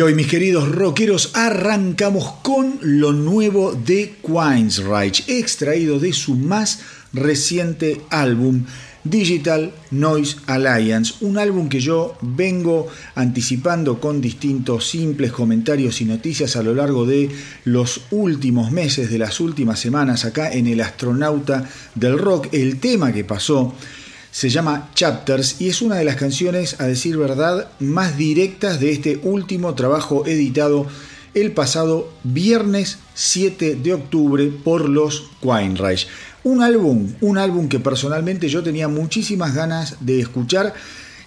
Y hoy, mis queridos rockeros, arrancamos con lo nuevo de Queensryche, extraído de su más reciente álbum Digital Noise Alliance, un álbum que yo vengo anticipando con distintos simples comentarios y noticias a lo largo de los últimos meses, de las últimas semanas acá en El Astronauta del Rock. El tema que pasó se llama Chapters y es una de las canciones, a decir verdad, más directas de este último trabajo editado el pasado viernes 7 de octubre por los Quainreich. Un álbum, un álbum que personalmente yo tenía muchísimas ganas de escuchar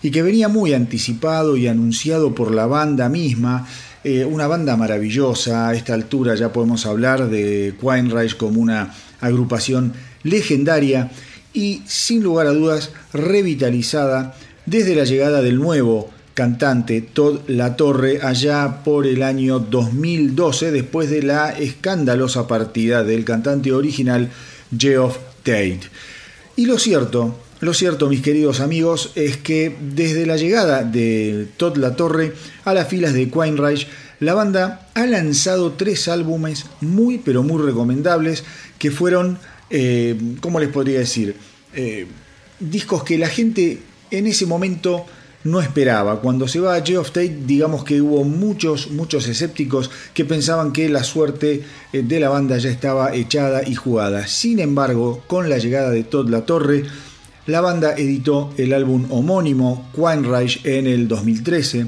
y que venía muy anticipado y anunciado por la banda misma. Eh, una banda maravillosa, a esta altura ya podemos hablar de Quainreich como una agrupación legendaria y sin lugar a dudas revitalizada desde la llegada del nuevo cantante Todd La Torre allá por el año 2012 después de la escandalosa partida del cantante original Geoff Tate. Y lo cierto, lo cierto mis queridos amigos es que desde la llegada de Todd La Torre a las filas de Quine la banda ha lanzado tres álbumes muy pero muy recomendables que fueron, eh, ¿cómo les podría decir? Eh, discos que la gente en ese momento no esperaba. Cuando se va a Geoff Tate, digamos que hubo muchos, muchos escépticos que pensaban que la suerte eh, de la banda ya estaba echada y jugada. Sin embargo, con la llegada de Todd La Torre, la banda editó el álbum homónimo Quine en el 2013.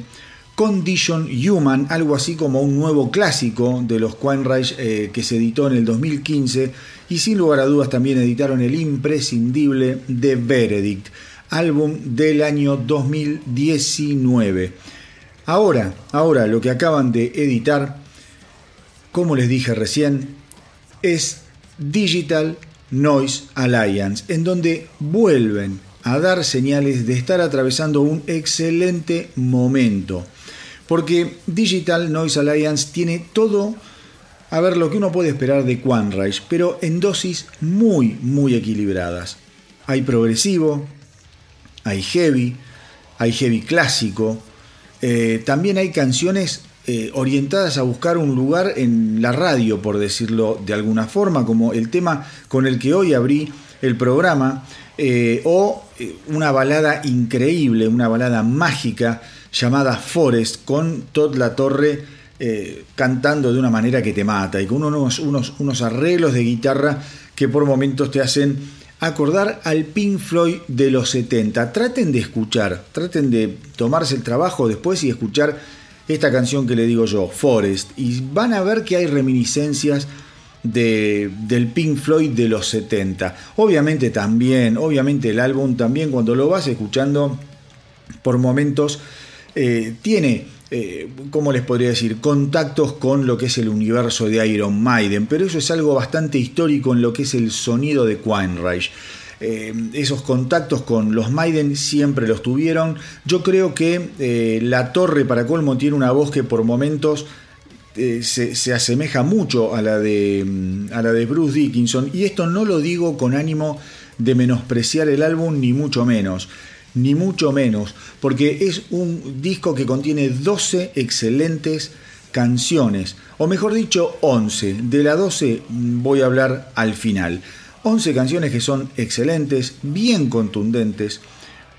Condition Human, algo así como un nuevo clásico de los Quine eh, que se editó en el 2015 y sin lugar a dudas también editaron el imprescindible The Verdict álbum del año 2019. Ahora, ahora lo que acaban de editar, como les dije recién, es Digital Noise Alliance, en donde vuelven a dar señales de estar atravesando un excelente momento. Porque Digital Noise Alliance tiene todo, a ver, lo que uno puede esperar de Quanreich, pero en dosis muy, muy equilibradas. Hay progresivo, hay heavy, hay heavy clásico, eh, también hay canciones eh, orientadas a buscar un lugar en la radio, por decirlo de alguna forma, como el tema con el que hoy abrí el programa, eh, o una balada increíble, una balada mágica llamada Forest, con Todd La Torre cantando de una manera que te mata y con unos, unos, unos arreglos de guitarra que por momentos te hacen acordar al Pink Floyd de los 70. Traten de escuchar, traten de tomarse el trabajo después y escuchar esta canción que le digo yo, Forest, y van a ver que hay reminiscencias de, del Pink Floyd de los 70. Obviamente también, obviamente el álbum también cuando lo vas escuchando por momentos eh, tiene eh, ¿cómo les podría decir?, contactos con lo que es el universo de Iron Maiden, pero eso es algo bastante histórico en lo que es el sonido de Quine eh, esos contactos con los Maiden siempre los tuvieron. Yo creo que eh, la torre para colmo tiene una voz que por momentos se, se, asemeja mucho a la, de, mm, a la de Bruce Dickinson y esto no lo digo con ánimo de menospreciar el álbum ni mucho menos ni mucho menos, porque es un disco que contiene 12 excelentes canciones, o mejor dicho, 11. De la 12 voy a hablar al final. 11 canciones que son excelentes, bien contundentes.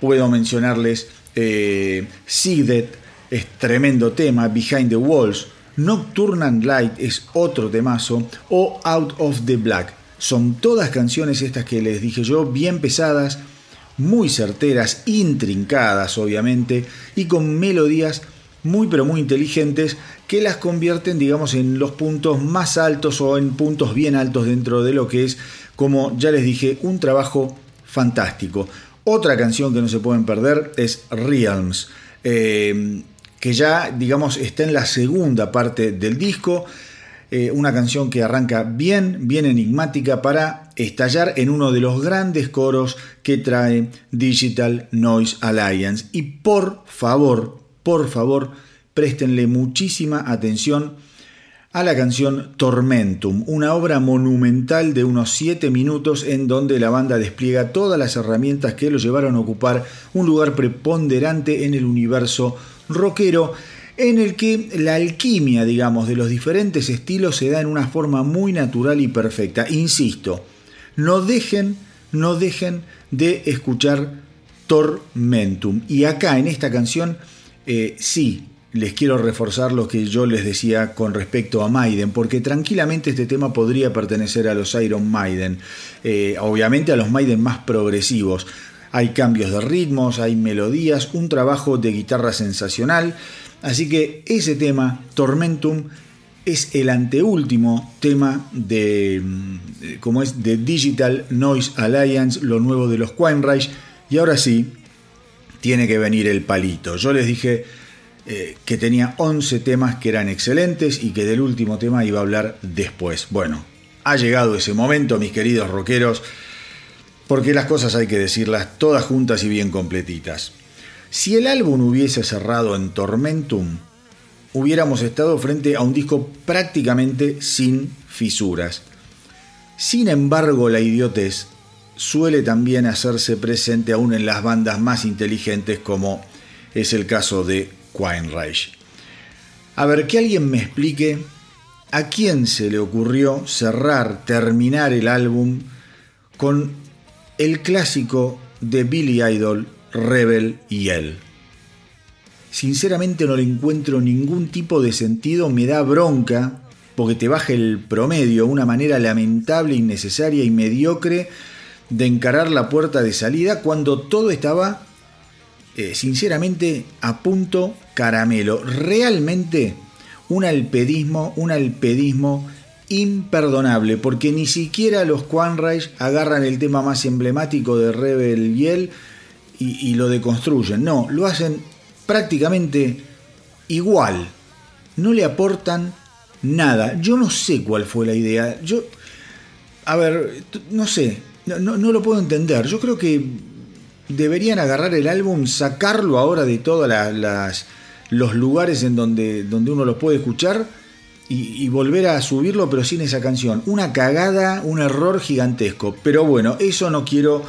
Puedo mencionarles eh, Seeded, es tremendo tema, Behind the Walls, Nocturnal Light es otro temazo, o Out of the Black. Son todas canciones estas que les dije yo, bien pesadas, muy certeras, intrincadas obviamente, y con melodías muy pero muy inteligentes que las convierten digamos en los puntos más altos o en puntos bien altos dentro de lo que es, como ya les dije, un trabajo fantástico. Otra canción que no se pueden perder es Realms, eh, que ya digamos está en la segunda parte del disco. Eh, una canción que arranca bien, bien enigmática para estallar en uno de los grandes coros que trae Digital Noise Alliance. Y por favor, por favor, préstenle muchísima atención a la canción Tormentum, una obra monumental de unos 7 minutos en donde la banda despliega todas las herramientas que lo llevaron a ocupar un lugar preponderante en el universo rockero en el que la alquimia, digamos, de los diferentes estilos se da en una forma muy natural y perfecta. Insisto, no dejen, no dejen de escuchar Tormentum. Y acá en esta canción, eh, sí, les quiero reforzar lo que yo les decía con respecto a Maiden, porque tranquilamente este tema podría pertenecer a los Iron Maiden, eh, obviamente a los Maiden más progresivos. Hay cambios de ritmos, hay melodías, un trabajo de guitarra sensacional. Así que ese tema, Tormentum, es el anteúltimo tema de, mm, como es, de Digital Noise Alliance, lo nuevo de los Quine Y ahora sí, tiene que venir el palito. Yo les dije eh, que tenía 11 temas que eran excelentes y que del último tema iba a hablar después. Bueno, ha llegado ese momento, mis queridos rockeros, porque las cosas hay que decirlas todas juntas y bien completitas. Si el álbum hubiese cerrado en Tormentum, hubiéramos estado frente a un disco prácticamente sin fisuras. Sin embargo, la idiotez suele también hacerse presente aún en las bandas más inteligentes como es el caso de Quine A ver, que alguien me explique a quién se le ocurrió cerrar, terminar el álbum con el clásico de Billy Idol Rebel y él. Sinceramente no le encuentro ningún tipo de sentido, me da bronca porque te baja el promedio, una manera lamentable, innecesaria y mediocre de encarar la puerta de salida cuando todo estaba eh, sinceramente a punto caramelo. Realmente un alpedismo, un alpedismo imperdonable, porque ni siquiera los Quanreich agarran el tema más emblemático de Rebel Yell y, lo deconstruyen. No, lo hacen prácticamente igual. No le aportan nada. Yo no sé cuál fue la idea. Yo, a ver, no sé, no, no, lo puedo entender. Yo creo que deberían agarrar el álbum, sacarlo ahora de todos los lugares en donde, donde uno lo puede escuchar y, volver a subirlo, pero sin esa canción. Una cagada, un error gigantesco. Pero bueno, eso no quiero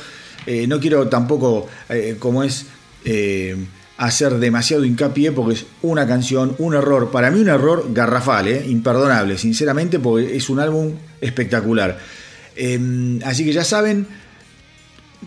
eh, no quiero tampoco, eh, como es, eh, hacer demasiado hincapié porque es una canción, un error, para mí un error garrafal, imperdonable, sinceramente, porque es un álbum espectacular. Em, así que ya saben,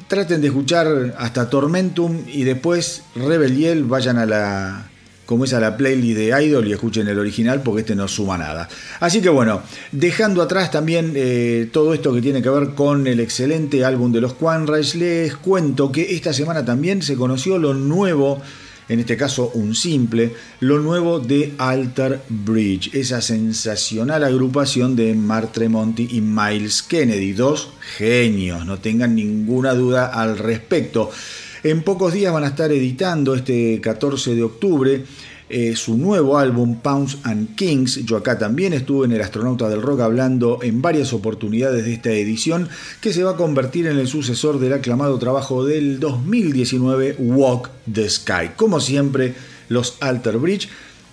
traten de escuchar hasta Tormentum y después Rebel Yell, vayan a la, como es a la playlist de Idol y escuchen el original porque este no suma nada. Así que bueno, dejando atrás también eh, todo esto que tiene que ver con el excelente álbum de los Quanrays, les cuento que esta semana también se conoció lo nuevo en este caso un simple, lo nuevo de Alter Bridge, esa sensacional agrupación de Mark Tremonti y Miles Kennedy, dos genios, no tengan ninguna duda al respecto. En pocos días van a estar editando este 14 de octubre eh, su nuevo álbum Pounds and Kings. Yo acá también estuve en el Astronauta del Rock hablando en varias oportunidades de esta edición que se va a convertir en el sucesor del aclamado trabajo del 2019 Walk the Sky. Como siempre, los Alter Bridge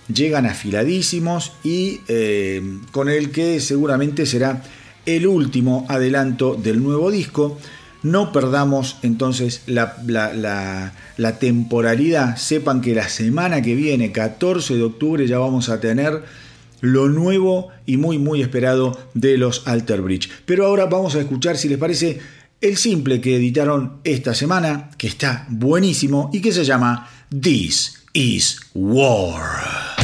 llegan afiladísimos y eh, con el que seguramente será el último adelanto del nuevo disco. No perdamos entonces la, temporalidad. Sepan que la semana que viene, 14 de octubre, ya vamos a tener lo nuevo y muy muy esperado de los Alter Bridge. Pero ahora vamos a escuchar, si les parece, el simple que editaron esta semana, que está buenísimo y que se llama This is War.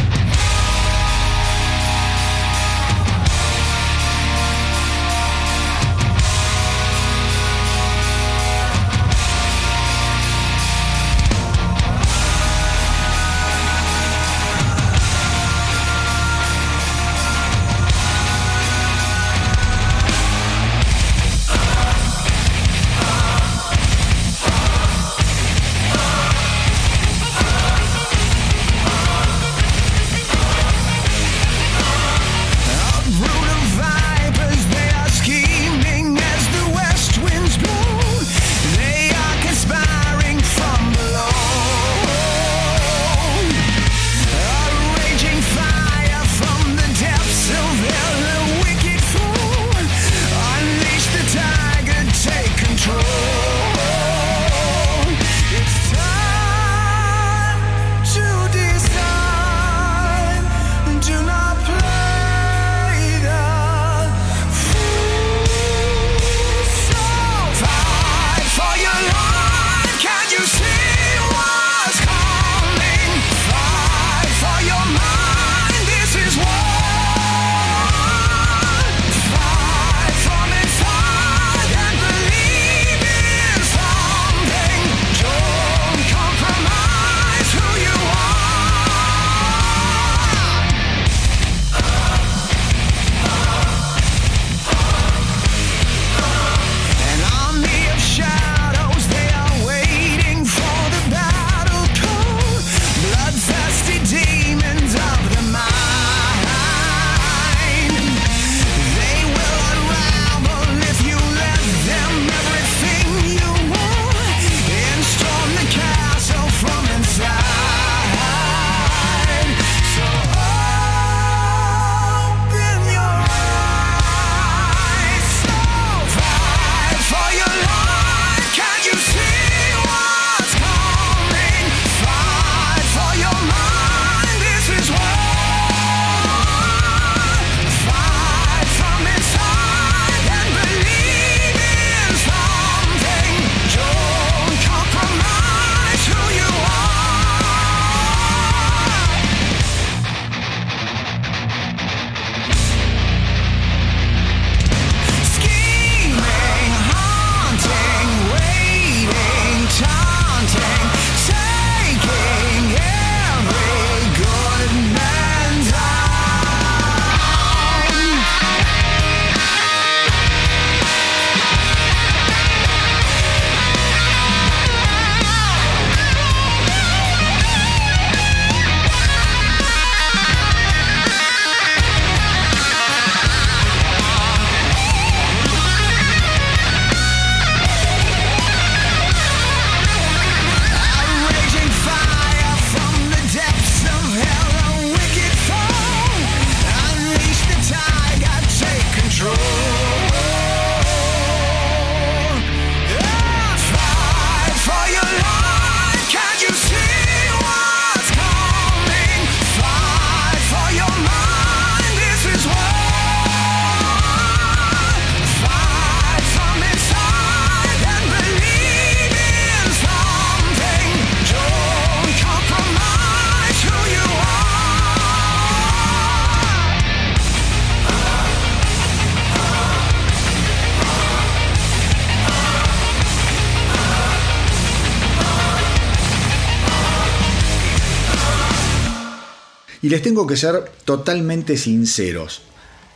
Les tengo que ser totalmente sinceros.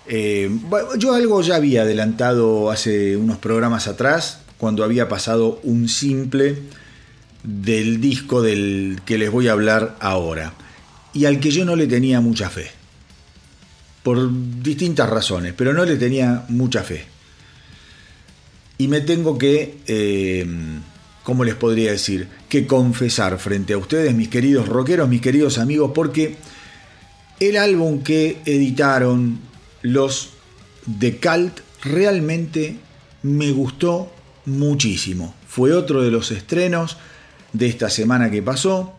Eh, yo algo ya había adelantado hace unos programas atrás, cuando había pasado un simple del disco del que les voy a hablar ahora, y al que yo no le tenía mucha fe, por distintas razones, pero no le tenía mucha fe. Y me tengo que, eh, ¿cómo les podría decir? Que confesar frente a ustedes, mis queridos rockeros, mis queridos amigos, porque el álbum que editaron los The Cult realmente me gustó muchísimo. Fue otro de los estrenos de esta semana que pasó.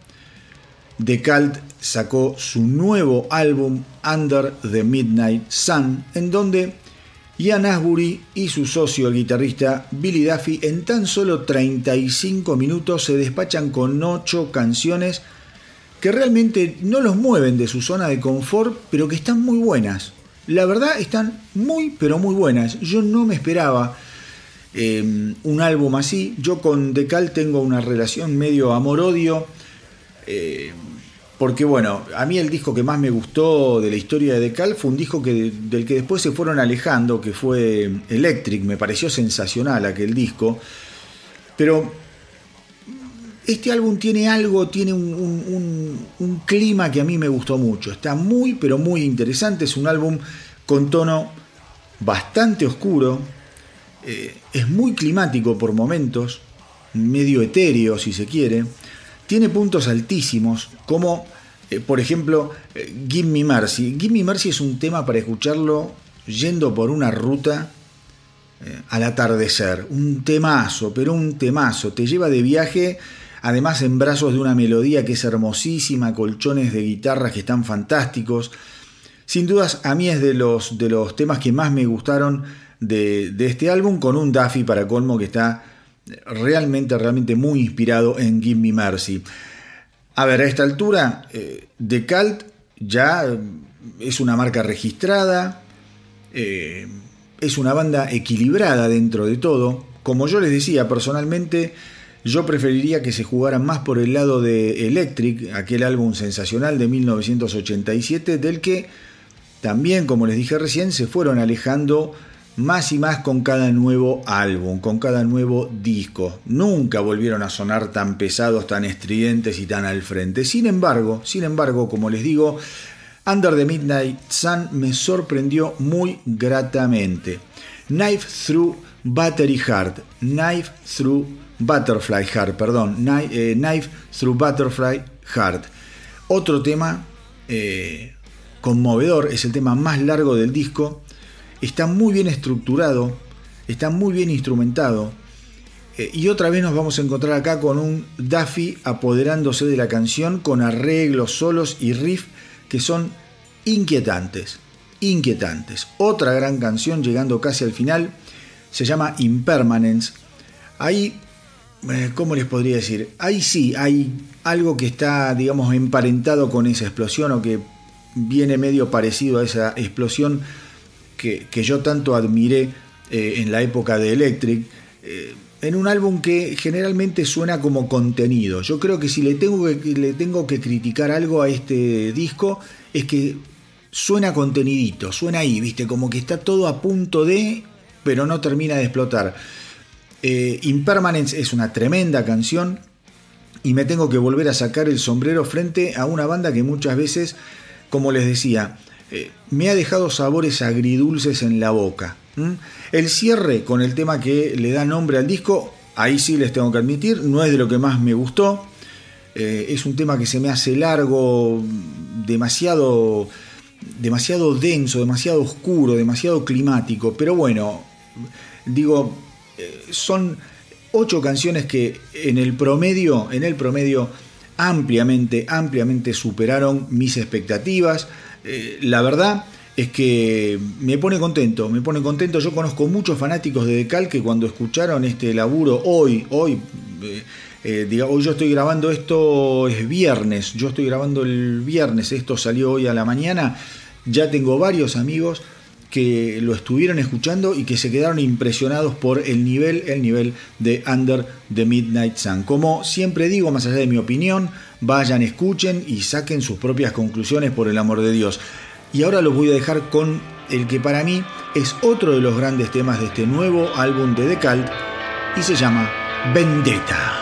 The Cult sacó su nuevo álbum Under the Midnight Sun, en donde Ian Asbury y su socio guitarrista Billy Duffy en tan solo 35 minutos se despachan con 8 canciones que realmente no los mueven de su zona de confort, pero que están muy buenas. La verdad están muy, pero muy buenas. Yo no me esperaba eh, un álbum así. Yo con Decal tengo una relación medio amor-odio. Eh, porque bueno, a mí el disco que más me gustó de la historia de Decal fue un disco que, del que después se fueron alejando, que fue Electric. Me pareció sensacional aquel disco. Pero este álbum tiene algo, tiene un, clima que a mí me gustó mucho. Está muy, pero muy interesante. Es un álbum con tono bastante oscuro. Eh, es muy climático por momentos, medio etéreo si se quiere. Tiene puntos altísimos, como eh, por ejemplo eh, Give Me Mercy. Give Me Mercy es un tema para escucharlo yendo por una ruta al atardecer. Un temazo, pero un temazo. Te lleva de viaje además en brazos de una melodía que es hermosísima, colchones de guitarras que están fantásticos. Sin dudas, a mí es de los, de los temas que más me gustaron de, este álbum, con un Duffy para colmo que está realmente, realmente muy inspirado en Give Me Mercy. A ver, a esta altura, eh, The Cult ya es una marca registrada, eh, es una banda equilibrada dentro de todo. Como yo les decía, personalmente yo preferiría que se jugara más por el lado de Electric, aquel álbum sensacional de 1987, del que también, como les dije recién, se fueron alejando más y más con cada nuevo álbum, con cada nuevo disco. Nunca volvieron a sonar tan pesados, tan estridentes y tan al frente. Sin embargo, sin embargo, como les digo, Under the Midnight Sun me sorprendió muy gratamente. Knife Through Battery Heart, Knife Through Butterfly Heart, perdón, eh, Knife, Through Butterfly Heart. Otro tema eh, conmovedor, es el tema más largo del disco, está muy bien estructurado, está muy bien instrumentado. Eh, y otra vez nos vamos a encontrar acá con un Duffy apoderándose de la canción con arreglos, solos y riff que son inquietantes, inquietantes. Otra gran canción llegando casi al final se llama Impermanence. Ahí ¿cómo les podría decir? Ahí sí, hay algo que está, digamos, emparentado con esa explosión o que viene medio parecido a esa explosión que, yo tanto admiré eh, en la época de Electric, eh, en un álbum que generalmente suena como contenido. Yo creo que si le tengo que, le tengo que criticar algo a este disco es que suena contenidito, suena ahí, viste, como que está todo a punto de, pero no termina de explotar. Eh, Impermanence es una tremenda canción y me tengo que volver a sacar el sombrero frente a una banda que muchas veces, como les decía, eh, me ha dejado sabores agridulces en la boca. El cierre con el tema que le da nombre al disco, ahí sí les tengo que admitir, no es de lo que más me gustó. Eh, es un tema que se me hace largo, demasiado, demasiado denso, demasiado oscuro, demasiado climático. Pero bueno, digo, son ocho canciones que en el promedio, en el promedio ampliamente, ampliamente superaron mis expectativas. Eh, la verdad es que me pone contento, me pone contento. Yo conozco muchos fanáticos de Decal que cuando escucharon este laburo hoy, hoy, eh, hoy yo estoy grabando esto es viernes, yo estoy grabando el viernes, esto salió hoy a la mañana, ya tengo varios amigos que lo estuvieron escuchando y que se quedaron impresionados por el nivel, el nivel de Under the Midnight Sun. Como siempre digo, más allá de mi opinión, vayan, escuchen y saquen sus propias conclusiones por el amor de Dios. Y ahora los voy a dejar con el que para mí es otro de los grandes temas de este nuevo álbum de The Cult y se llama Vendetta.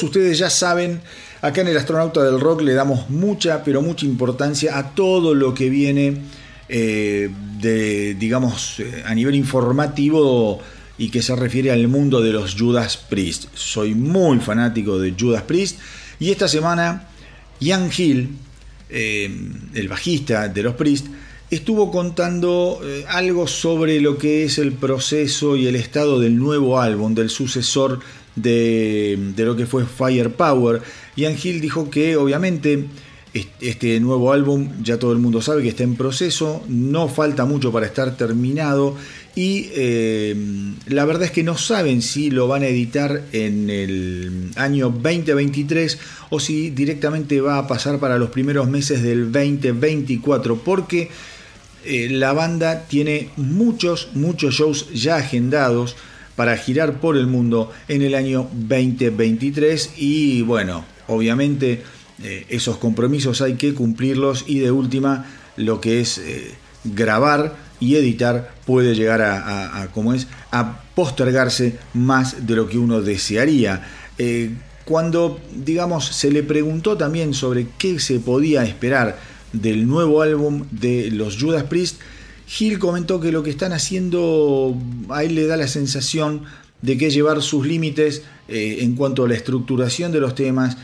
Ustedes ya saben, acá en el Astronauta del Rock le damos mucha, pero mucha importancia a todo lo que viene eh, de, digamos, eh, a nivel informativo y que se refiere al mundo de los Judas Priest. Soy muy fanático de Judas Priest y esta semana Ian Hill, eh, el bajista de los Priest, estuvo contando algo sobre lo que es el proceso y el estado del nuevo álbum, del sucesor de, lo que fue Firepower. Ian Hill dijo que obviamente este nuevo álbum ya todo el mundo sabe que está en proceso, no falta mucho para estar terminado y eh, la verdad es que no saben si lo van a editar en el año 2023 o si directamente va a pasar para los primeros meses del 2024 porque eh, la banda tiene muchos, muchos shows ya agendados para girar por el mundo en el año 2023 y bueno, obviamente eh, esos compromisos hay que cumplirlos y de última lo que es eh, grabar y editar puede llegar a, como es a postergarse más de lo que uno desearía. Eh, cuando digamos se le preguntó también sobre qué se podía esperar del nuevo álbum de los Judas Priest, Gil comentó que lo que están haciendo a él le da la sensación de que llevar sus límites eh, en cuanto a la estructuración de los temas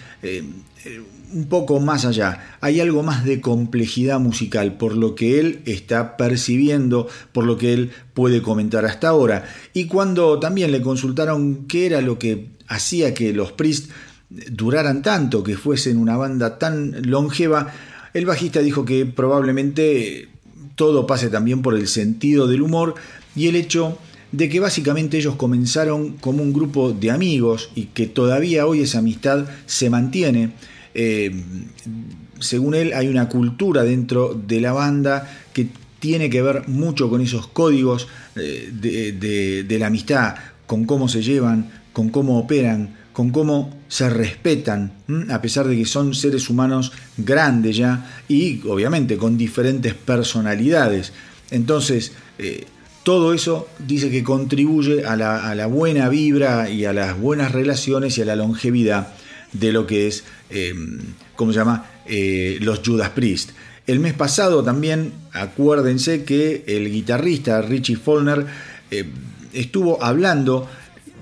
un poco más allá. Hay algo más de complejidad musical por lo que él está percibiendo, por lo que él puede comentar hasta ahora. Y cuando también le consultaron qué era lo que hacía que los Priest duraran tanto, que fuesen una banda tan longeva, el bajista dijo que probablemente todo pase también por el sentido del humor y el hecho de que básicamente ellos comenzaron como un grupo de amigos y que todavía hoy esa amistad se mantiene. Eh, según él, hay una cultura dentro de la banda que tiene que ver mucho con esos códigos eh, de, la amistad, con cómo se llevan, con cómo operan, con cómo se respetan, a pesar de que son seres humanos grandes ya y obviamente con diferentes personalidades. Entonces, eh, todo eso dice que contribuye a la, buena vibra y a las buenas relaciones y a la longevidad de lo que es, eh, ¿cómo se llama?, eh, los Judas Priest. El mes pasado también, acuérdense que el guitarrista Richie Follner eh, estuvo hablando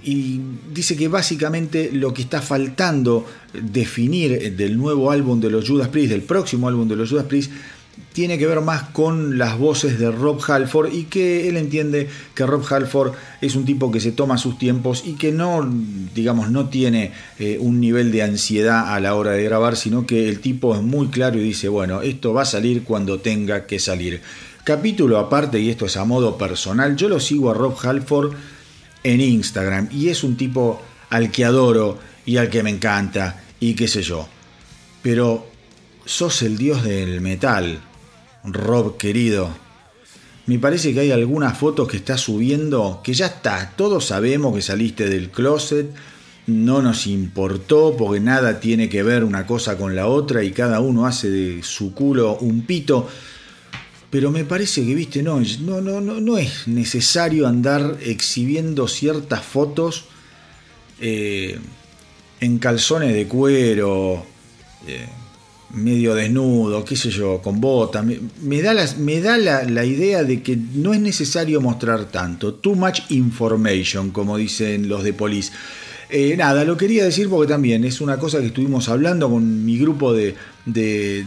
y dice que básicamente lo que está faltando definir del nuevo álbum de los Judas Priest, del próximo álbum de los Judas Priest, tiene que ver más con las voces de Rob Halford y que él entiende que Rob Halford es un tipo que se toma sus tiempos y que no, digamos, no tiene eh, un nivel de ansiedad a la hora de grabar, sino que el tipo es muy claro y dice, bueno, esto va a salir cuando tenga que salir. Capítulo aparte, y esto es a modo personal, yo lo sigo a Rob Halford en Instagram y es un tipo al que adoro y al que me encanta y qué sé yo. Pero sos el dios del metal, Rob querido. Me parece que hay algunas fotos que está subiendo que ya está, todos sabemos que saliste del closet, no nos importó porque nada tiene que ver una cosa con la otra y cada uno hace de su culo un pito. Pero me parece que, viste, no, no, no, no, es necesario andar exhibiendo ciertas fotos eh, en calzones de cuero. Eh, medio desnudo, qué sé yo, con bota. Me, da, me da la, idea de que no es necesario mostrar tanto. Too much information, como dicen los de Police. Eh, nada, lo quería decir porque también es una cosa que estuvimos hablando con mi grupo de,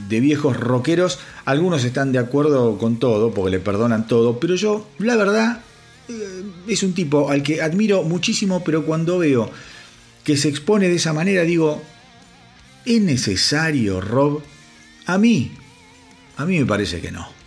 viejos rockeros. Algunos están de acuerdo con todo, porque le perdonan todo, pero yo, la verdad, eh, es un tipo al que admiro muchísimo, pero cuando veo que se expone de esa manera, digo, ¿Es necesario, Rob? A mí, a mí me parece que no.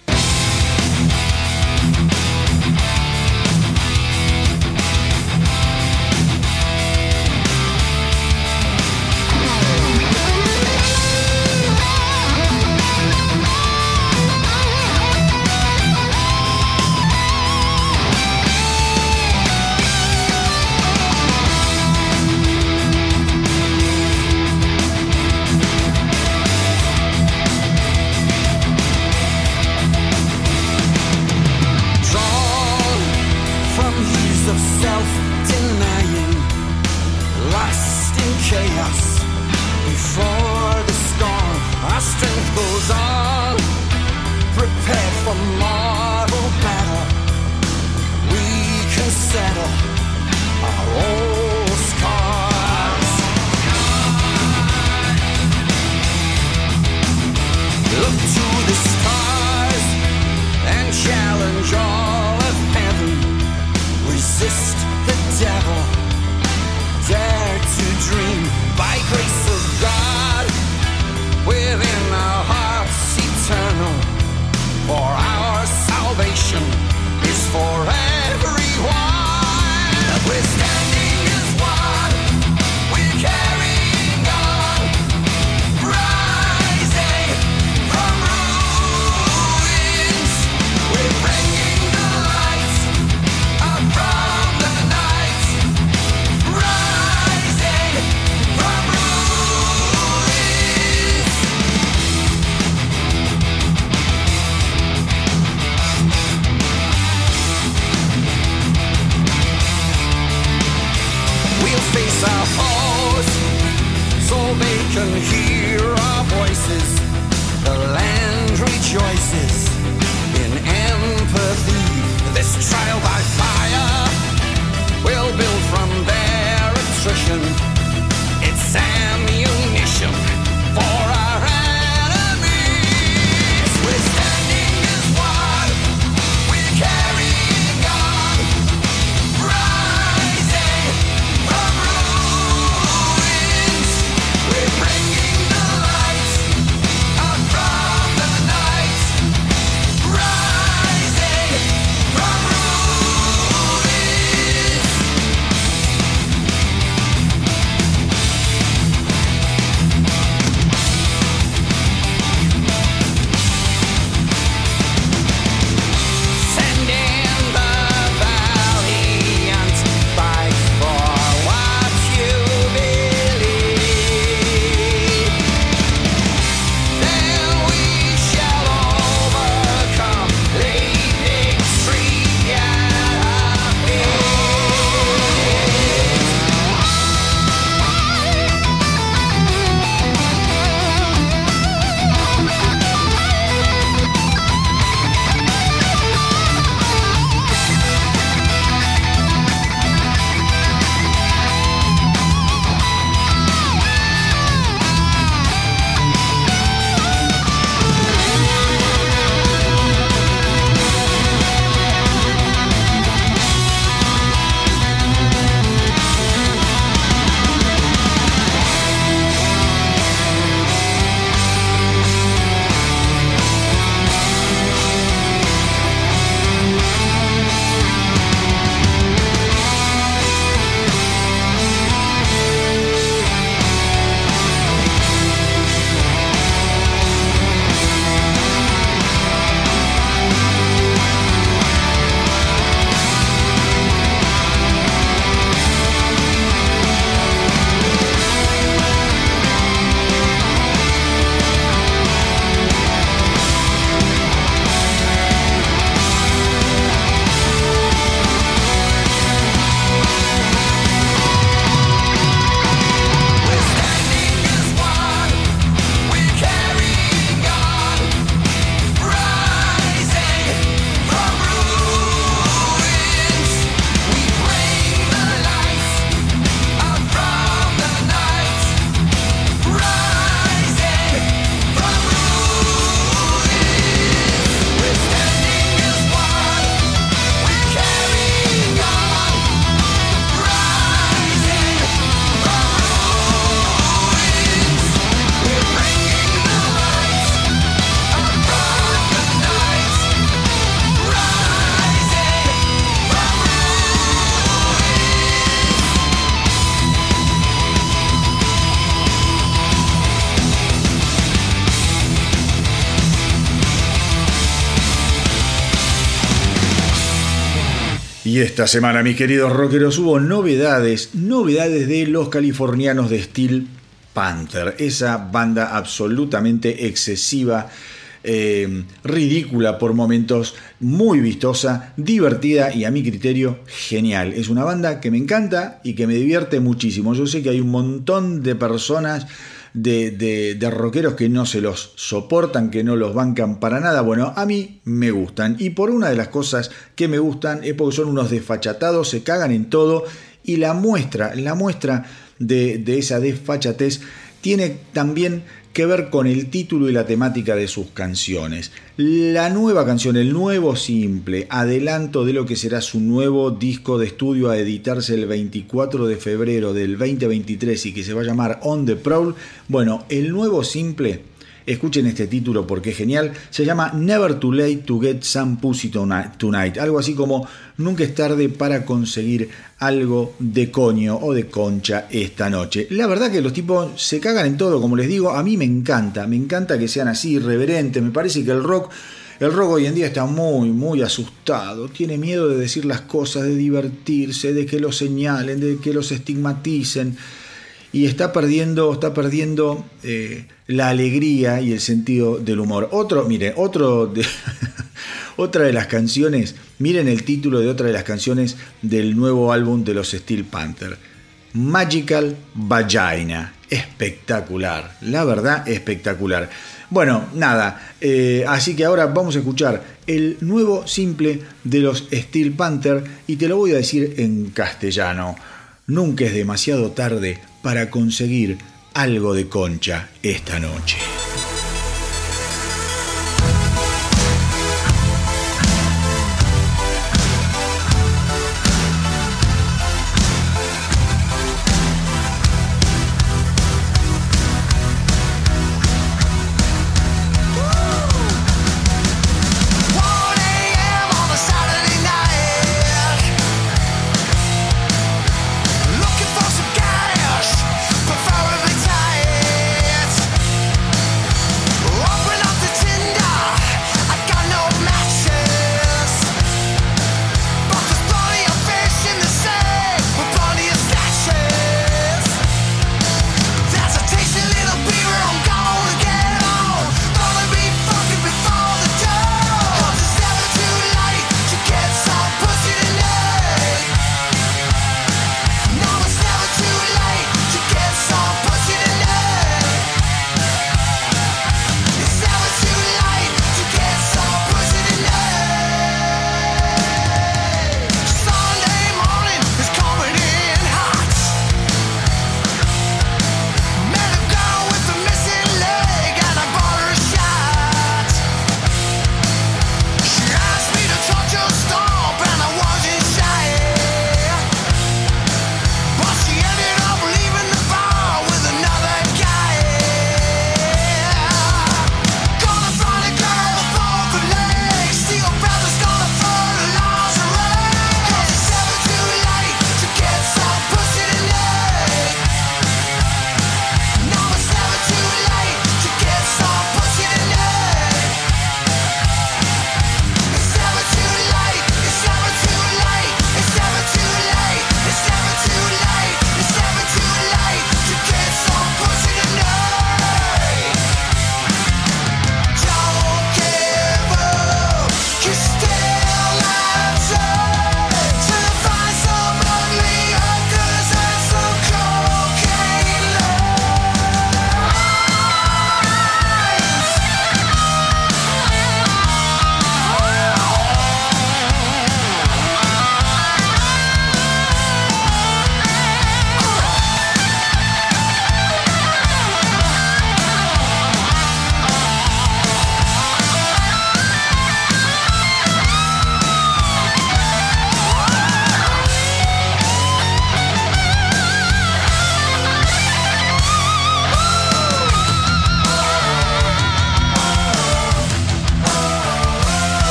Esta semana, mis queridos rockeros, hubo novedades, novedades de los californianos de Steel Panther, esa banda absolutamente excesiva, eh, ridícula por momentos, muy vistosa, divertida y a mi criterio genial. Es una banda que me encanta y que me divierte muchísimo. Yo sé que hay un montón de personas de, de, rockeros que no se los soportan, que no los bancan para nada. Bueno, a mí me gustan. Y por una de las cosas que me gustan es porque son unos desfachatados, se cagan en todo. Y la muestra, la muestra de, de esa desfachatez tiene también que ver con el título y la temática de sus canciones. La nueva canción, el nuevo simple, adelanto de lo que será su nuevo disco de estudio a editarse el 24 de febrero del 2023 y que se va a llamar On the Prowl. Bueno, el nuevo simple Escuchen este título porque es genial. Se llama Never Too Late to Get Some Pussy Tonight. Algo así como Nunca es tarde para conseguir algo de coño o de concha esta noche. La verdad que los tipos se cagan en todo, como les digo. A mí me encanta, me encanta que sean así, irreverentes. Me parece que el rock... El rock hoy en día está muy, muy asustado, tiene miedo de decir las cosas, de divertirse, de que lo señalen, de que los estigmaticen y está perdiendo, está perdiendo eh, la alegría y el sentido del humor. Otro, mire, otro otra de las canciones, miren el título de otra de las canciones del nuevo álbum de los Steel Panther. Magical Vagina. Espectacular, la verdad espectacular. Bueno, nada, eh, así que ahora vamos a escuchar el nuevo simple de los Steel Panther y te lo voy a decir en castellano. Nunca es demasiado tarde para conseguir algo de concha esta noche.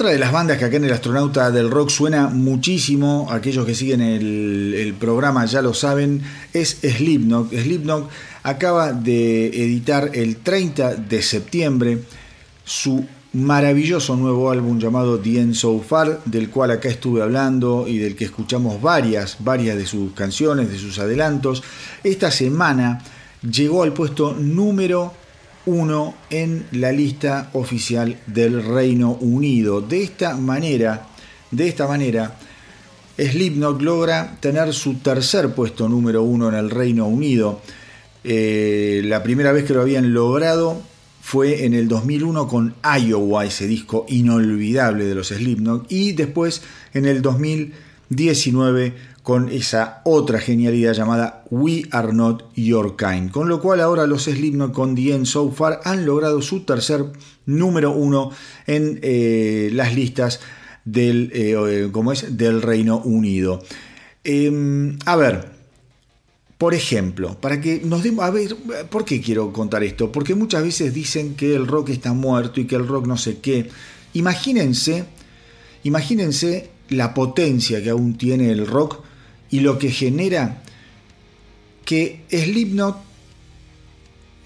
Otra de las bandas que acá en el Astronauta del Rock suena muchísimo, aquellos que siguen el, programa ya lo saben, es Slipknot. Slipknot acaba de editar el 30 de septiembre su maravilloso nuevo álbum llamado The End So Far, del cual acá estuve hablando y del que escuchamos varias, varias de sus canciones, de sus adelantos. Esta semana llegó al puesto número uno en la lista oficial del Reino Unido. De esta manera, de esta manera, Slipknot logra tener su tercer puesto número uno en el Reino Unido. Eh, la primera vez que lo habían logrado fue en el 2001 con Iowa, ese disco inolvidable de los Slipknot, y después en el 2019 con esa otra genialidad llamada We Are Not Your Kind. Con lo cual ahora los Slipknot con The So Far han logrado su tercer número uno en eh, las listas del, eh, es, del Reino Unido. Em, a ver, por ejemplo, para que nos demos... A ver, ¿por qué quiero contar esto? Porque muchas veces dicen que el rock está muerto y que el rock no sé qué. Imagínense, imagínense la potencia que aún tiene el rock y lo que genera que Slipknot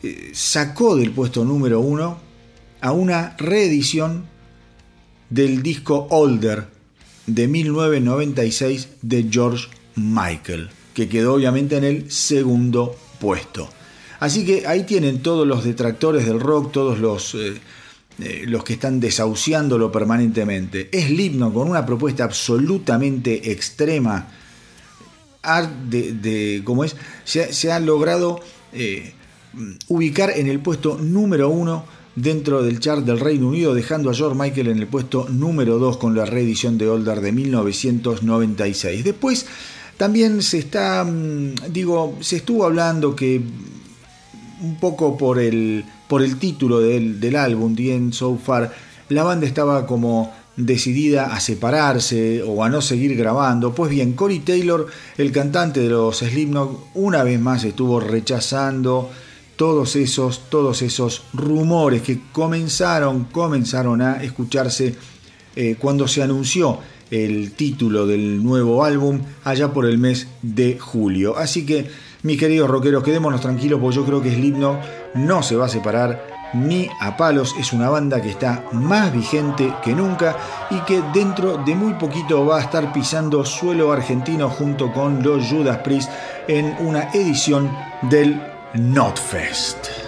eh, sacó del puesto número uno a una reedición del disco Older de 1996 de George Michael, que quedó obviamente en el segundo puesto. Así que ahí tienen todos los detractores del rock, todos los, eh, eh, los que están desahuciándolo permanentemente. Slipknot con una propuesta absolutamente extrema de, como es, se, ha logrado eh, ubicar en el puesto número uno dentro del chart del Reino Unido, dejando a George Michael en el puesto número 2 con la reedición de Older de 1996. Después también se está, mm, digo, se estuvo hablando que un poco por el, por el título del, del álbum, The End So Far, la banda estaba como decidida a separarse o a no seguir grabando. Pues bien, Corey Taylor, el cantante de los Slipknot, una vez más estuvo rechazando todos esos, todos esos rumores que comenzaron, comenzaron a escucharse eh, cuando se anunció el título del nuevo álbum allá por el mes de julio. Así que, mis queridos rockeros, quedémonos tranquilos porque yo creo que Slipknot no se va a separar ni a palos. Es una banda que está más vigente que nunca y que dentro de muy poquito va a estar pisando suelo argentino junto con los Judas Priest en una edición del Notfest.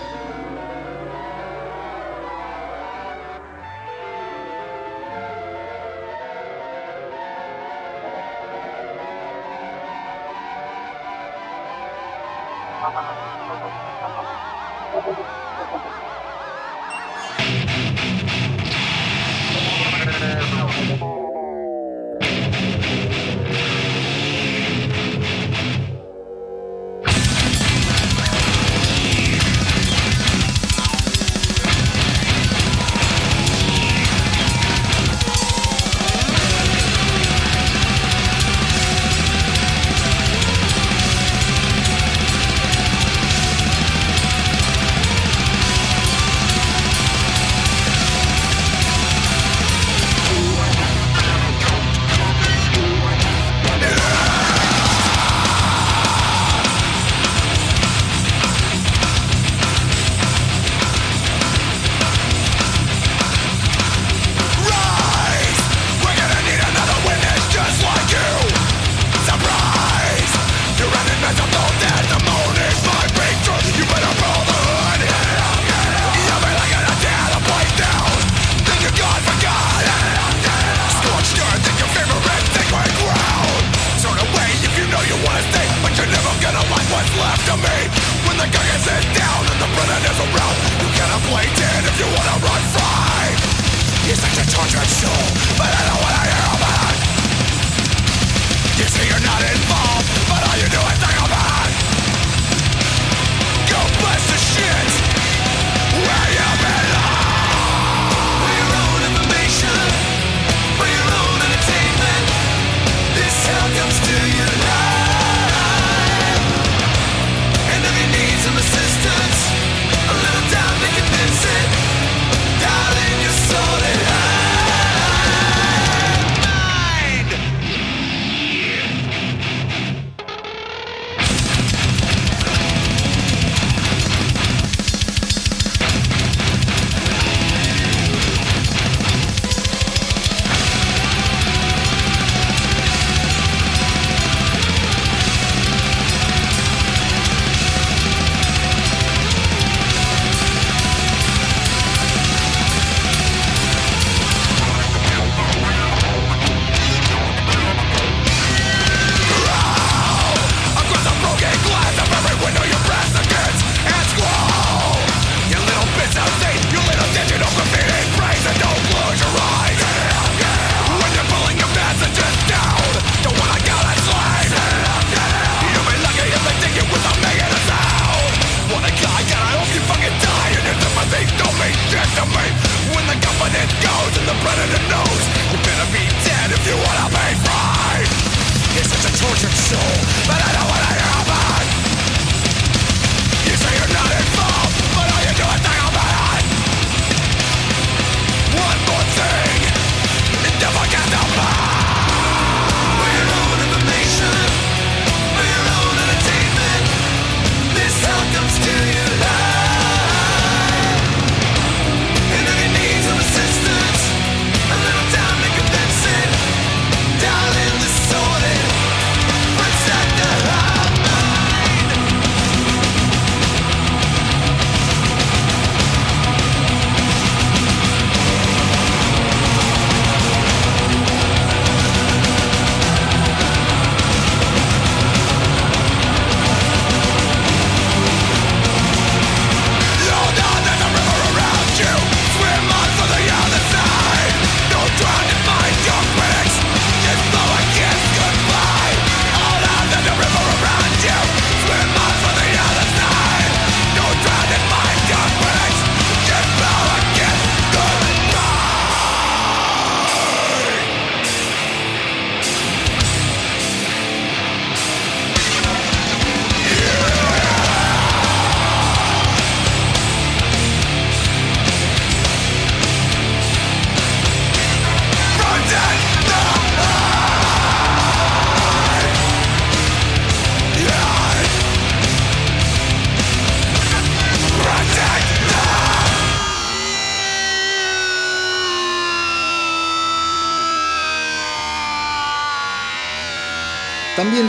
such a tortured soul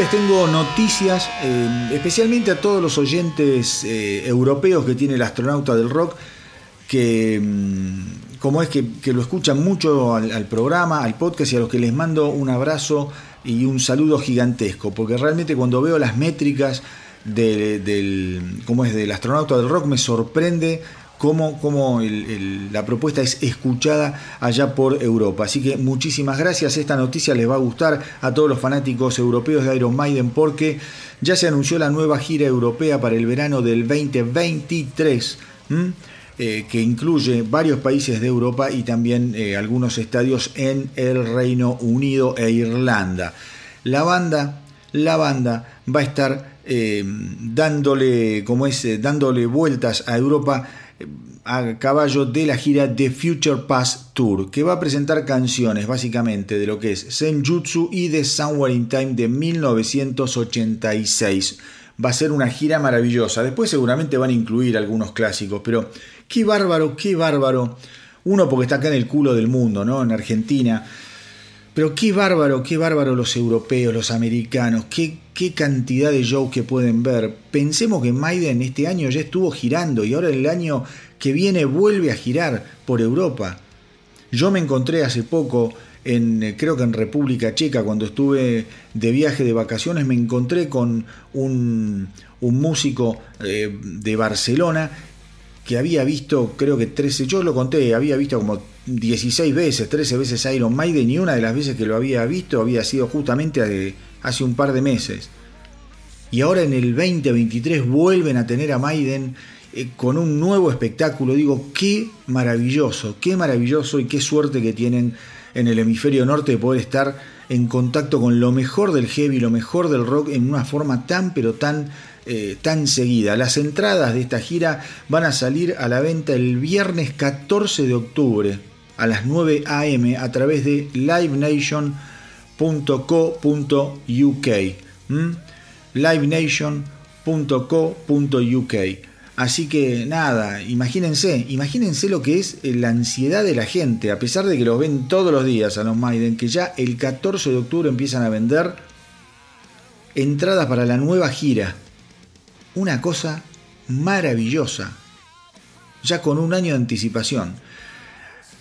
tengo noticias, eh, especialmente a todos los oyentes eh, europeos que tiene el astronauta del rock, que mm, como es que, lo escuchan mucho al, programa, al podcast y a los que les mando un abrazo y un saludo gigantesco, porque realmente cuando veo las métricas del, como es, del astronauta del rock me sorprende cómo, la propuesta es escuchada allá por Europa. Así que muchísimas gracias. Esta noticia les va a gustar a todos los fanáticos europeos de Iron Maiden porque ya se anunció la nueva gira europea para el verano del 2023. Eh, que incluye varios países de Europa y también eh, algunos estadios en el Reino Unido e Irlanda. La banda, la banda va a estar eh, dándole, como es, dándole vueltas a Europa a caballo de la gira The Future Pass Tour, que va a presentar canciones básicamente de lo que es Senjutsu y The Somewhere in Time de 1986. Va a ser una gira maravillosa. Después seguramente van a incluir algunos clásicos, pero qué bárbaro, qué bárbaro. Uno porque está acá en el culo del mundo, ¿no? En Argentina. Pero qué bárbaro, qué bárbaro los europeos, los americanos, qué, qué cantidad de shows que pueden ver. Pensemos que Maiden este año ya estuvo girando y ahora el año que viene vuelve a girar por Europa. Yo me encontré hace poco en, creo que en República Checa, cuando estuve de viaje de vacaciones, me encontré con un, un músico eh, de Barcelona que había visto, creo que 13, yo lo conté, había visto como 16 veces, 13 veces Iron Maiden y una de las veces que lo había visto había sido justamente hace un par de meses. Y ahora en el 2023 vuelven a tener a Maiden eh, con un nuevo espectáculo. Digo, qué maravilloso, qué maravilloso y qué suerte que tienen en el hemisferio norte de poder estar en contacto con lo mejor del heavy, lo mejor del rock en una forma tan pero tan eh, tan seguida. Las entradas de esta gira van a salir a la venta el viernes 14 de octubre a las 9 am a través de livenation.co.uk. livenation.co.uk. Así que nada, imagínense, imagínense lo que es la ansiedad de la gente, a pesar de que los ven todos los días a los Maiden, que ya el 14 de octubre empiezan a vender entradas para la nueva gira una cosa maravillosa, ya con un año de anticipación.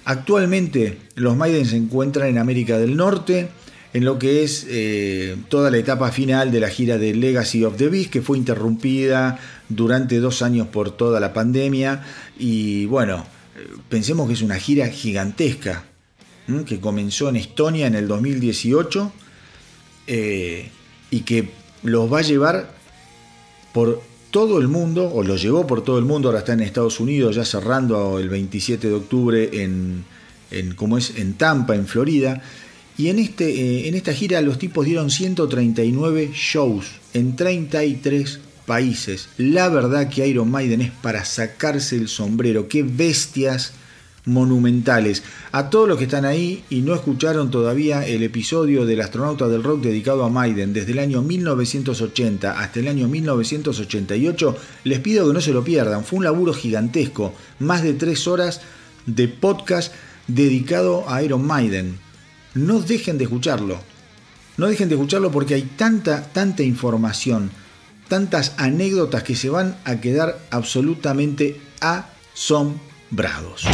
Actualmente los Maiden se encuentran en América del Norte, en lo que es eh, toda la etapa final de la gira de Legacy of the Beast, que fue interrumpida durante dos años por toda la pandemia. Y bueno, pensemos que es una gira gigantesca, que comenzó en Estonia en el 2018 eh, y que los va a llevar por todo el mundo, o lo llevó por todo el mundo, ahora está en Estados Unidos, ya cerrando el 27 de octubre en, como es, en Tampa, en Florida. Y en, este, eh, en esta gira los tipos dieron 139 shows en 33 países. La verdad que Iron Maiden es para sacarse el sombrero. Qué bestias monumentales. A todos los que están ahí y no escucharon todavía el episodio del astronauta del rock dedicado a Maiden desde el año 1980 hasta el año 1988, les pido que no se lo pierdan. Fue un laburo gigantesco, más de tres horas de podcast dedicado a Iron Maiden. No dejen de escucharlo. No dejen de escucharlo porque hay tanta, tanta información, tantas anécdotas que se van a quedar absolutamente asombrados.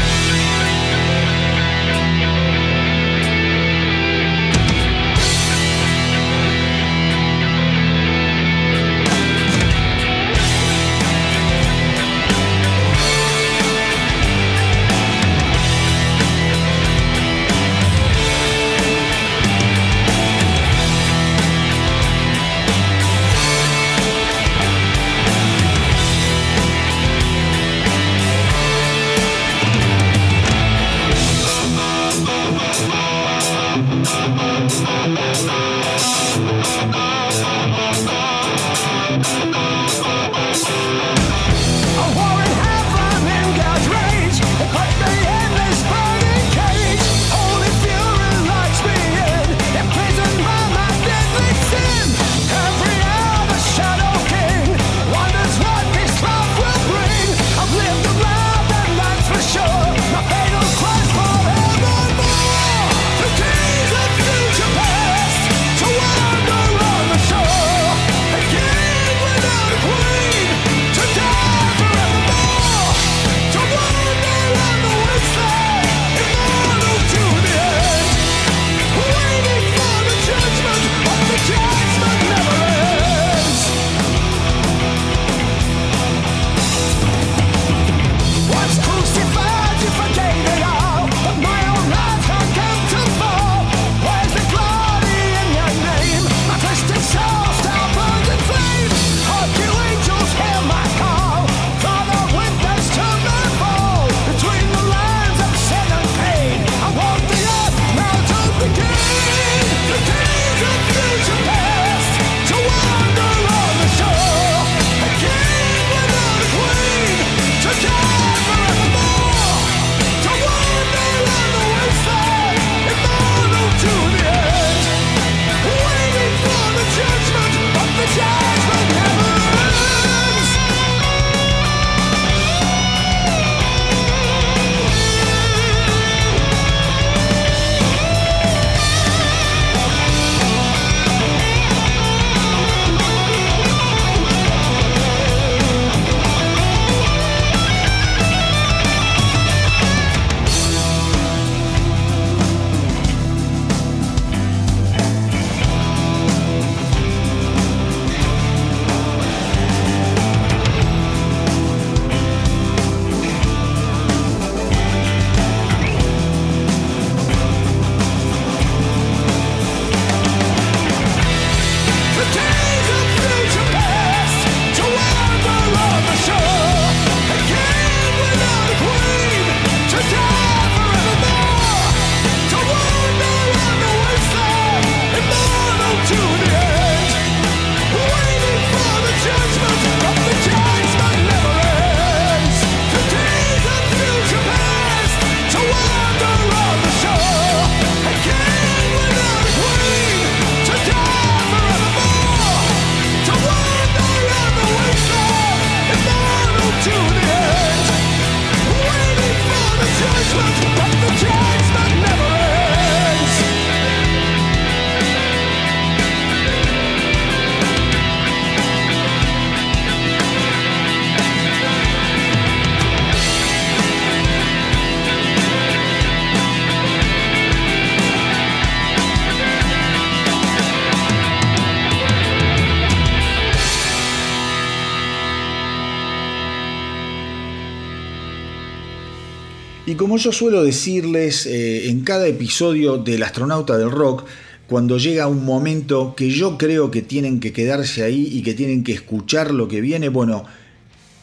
Como yo suelo decirles eh, en cada episodio del astronauta del rock, cuando llega un momento que yo creo que tienen que quedarse ahí y que tienen que escuchar lo que viene, bueno,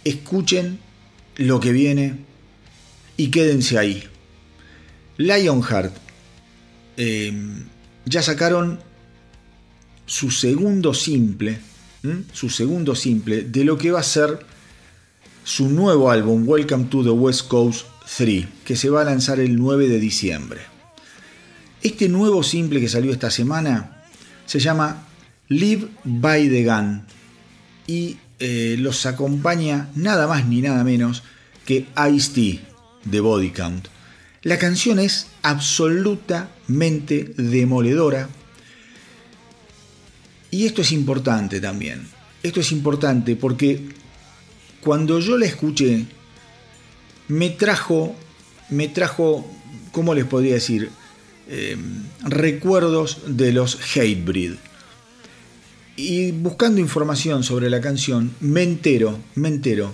escuchen lo que viene y quédense ahí. Lionheart eh, ya sacaron su segundo simple, su segundo simple de lo que va a ser su nuevo álbum Welcome to the West Coast 3, que se va a lanzar el 9 de diciembre. Este nuevo simple que salió esta semana se llama Live by the Gun y eh, los acompaña nada más ni nada menos que Ice-T de Body Count. La canción es absolutamente demoledora y esto es importante también. Esto es importante porque cuando yo la escuché me trajo, me trajo, ¿cómo les podría decir? Em, recuerdos de los Hatebreed. Y buscando información sobre la canción, me entero, me entero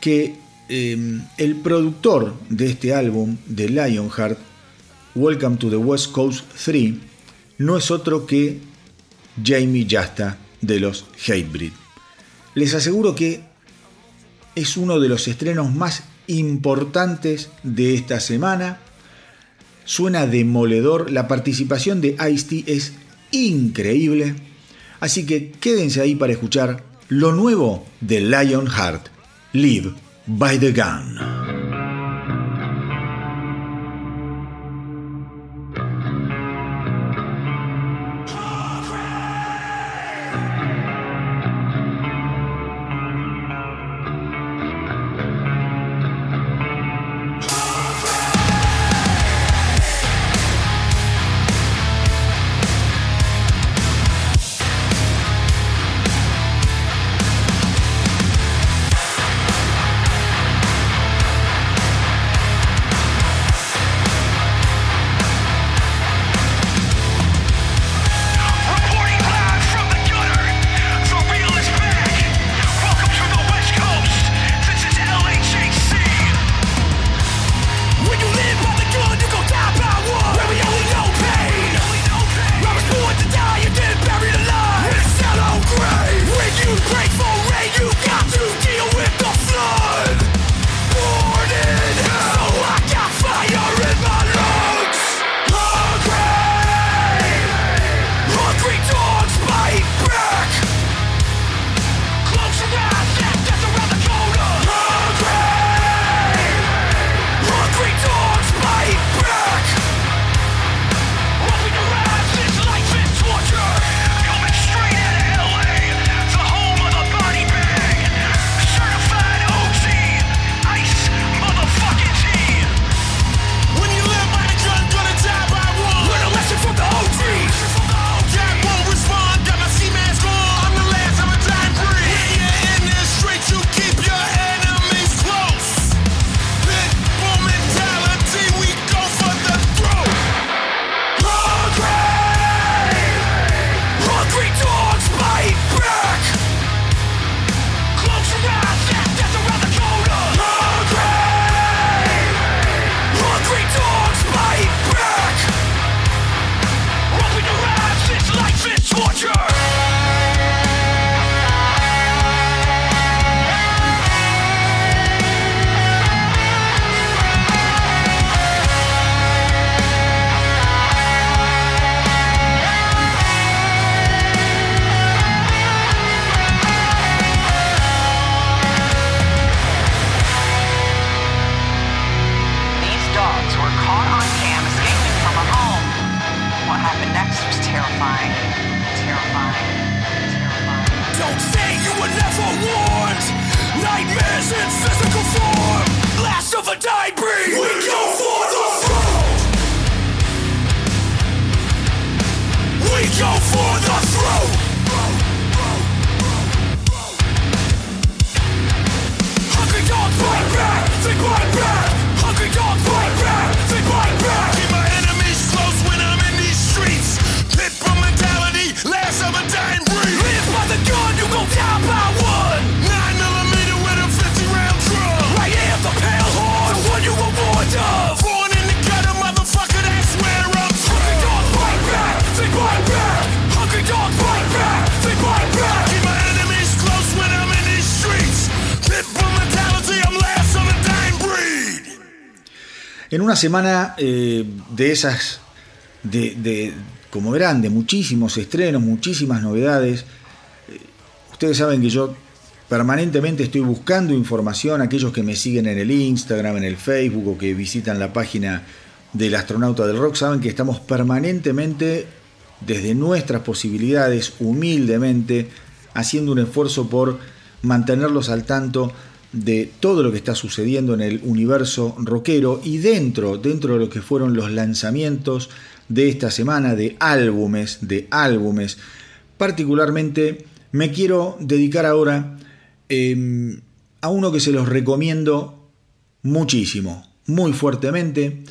que em, el productor de este álbum, de Lionheart, Welcome to the West Coast 3, no es otro que Jamie Jasta de los Hatebreed. Les aseguro que es uno de los estrenos más importantes de esta semana. Suena demoledor, la participación de Ice-T es increíble. Así que quédense ahí para escuchar lo nuevo de Lionheart, Live by the Gun. En una semana eh, de esas, de, como verán, de muchísimos estrenos, muchísimas novedades. Eh, ustedes saben que yo permanentemente estoy buscando información, aquellos que me siguen en el Instagram, en el Facebook o que visitan la página del astronauta del rock, saben que estamos permanentemente, desde nuestras posibilidades, humildemente, haciendo un esfuerzo por mantenerlos al tanto de todo lo que está sucediendo en el universo rockero y dentro, dentro de lo que fueron los lanzamientos de esta semana de álbumes, de álbumes. Particularmente me quiero dedicar ahora em, a uno que se los recomiendo muchísimo, muy fuertemente.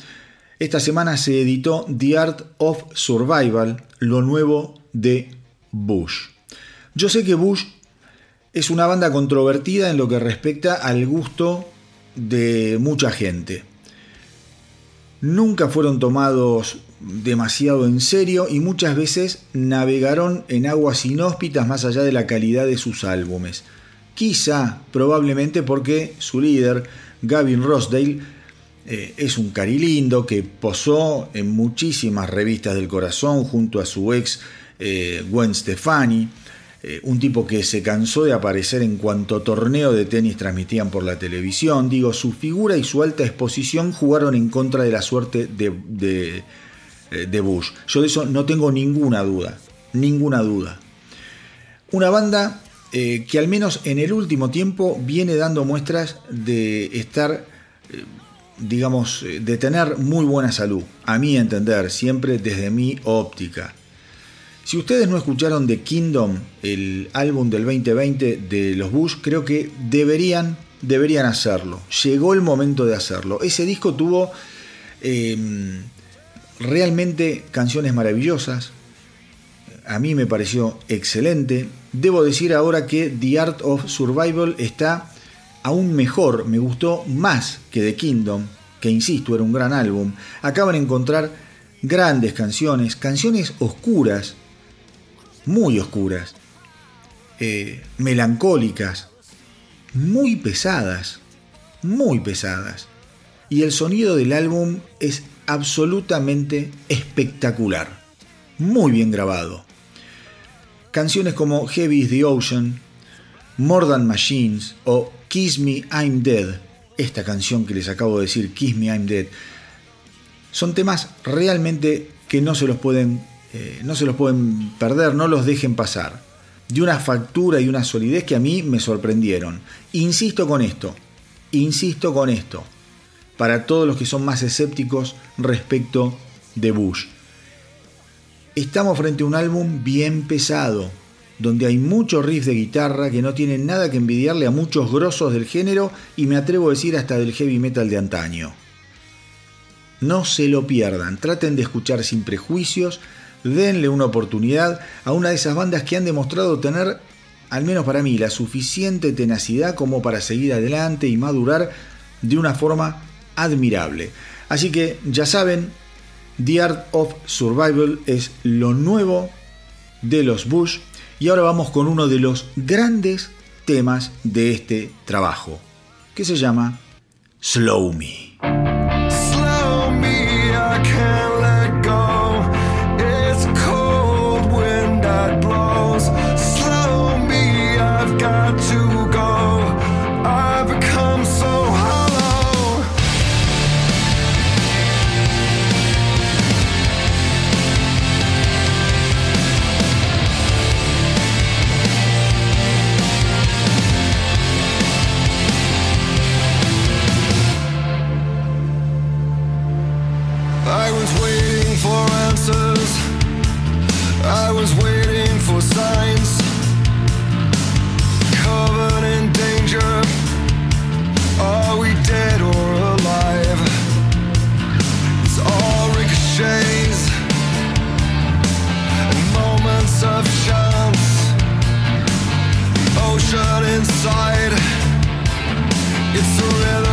Esta semana se editó The Art of Survival, lo nuevo de Bush. Yo sé que Bush es una banda controvertida en lo que respecta al gusto de mucha gente. Nunca fueron tomados demasiado en serio y muchas veces navegaron en aguas inhóspitas más allá de la calidad de sus álbumes. Quizá, probablemente porque su líder, Gavin Rossdale, eh, es un carilindo que posó en muchísimas revistas del corazón junto a su ex eh, Gwen Stefani. Eh, un tipo que se cansó de aparecer en cuanto torneo de tenis transmitían por la televisión. Digo, su figura y su alta exposición jugaron en contra de la suerte de, eh, Bush. Yo de eso no tengo ninguna duda, ninguna duda. Una banda eh, que al menos en el último tiempo viene dando muestras de estar, digamos, de tener muy buena salud, a mi entender, siempre desde mi óptica. Si ustedes no escucharon The Kingdom, el álbum del 2020 de los Bush, creo que deberían, deberían hacerlo. Llegó el momento de hacerlo. Ese disco tuvo em, realmente canciones maravillosas. A mí me pareció excelente. Debo decir ahora que The Art of Survival está aún mejor, me gustó más que The Kingdom, que insisto, era un gran álbum. Acaban de encontrar grandes canciones, canciones oscuras, muy oscuras, eh, melancólicas, muy pesadas, muy pesadas. Y el sonido del álbum es absolutamente espectacular, muy bien grabado. Canciones como Heavy is the Ocean, More Than Machines o Kiss Me I'm Dead, esta canción que les acabo de decir, Kiss Me I'm Dead, son temas realmente que no se los pueden eh, no se los pueden perder, no los dejen pasar. De una factura y una solidez que a mí me sorprendieron. Insisto con esto, insisto con esto, para todos los que son más escépticos respecto de Bush. Estamos frente a un álbum bien pesado, donde hay mucho riff de guitarra que no tienen nada que envidiarle a muchos grosos del género y me atrevo a decir hasta del heavy metal de antaño. No se lo pierdan, traten de escuchar sin prejuicios, denle una oportunidad a una de esas bandas que han demostrado tener, al menos para mí, la suficiente tenacidad como para seguir adelante y madurar de una forma admirable. Así que ya saben, The Art of Survival es lo nuevo de los Bush y ahora vamos con uno de los grandes temas de este trabajo, que se llama Slow Me. I was waiting for signs. Covered in danger. Are we dead or alive? It's all ricochets and moments of chance. The ocean inside. It's a rhythm.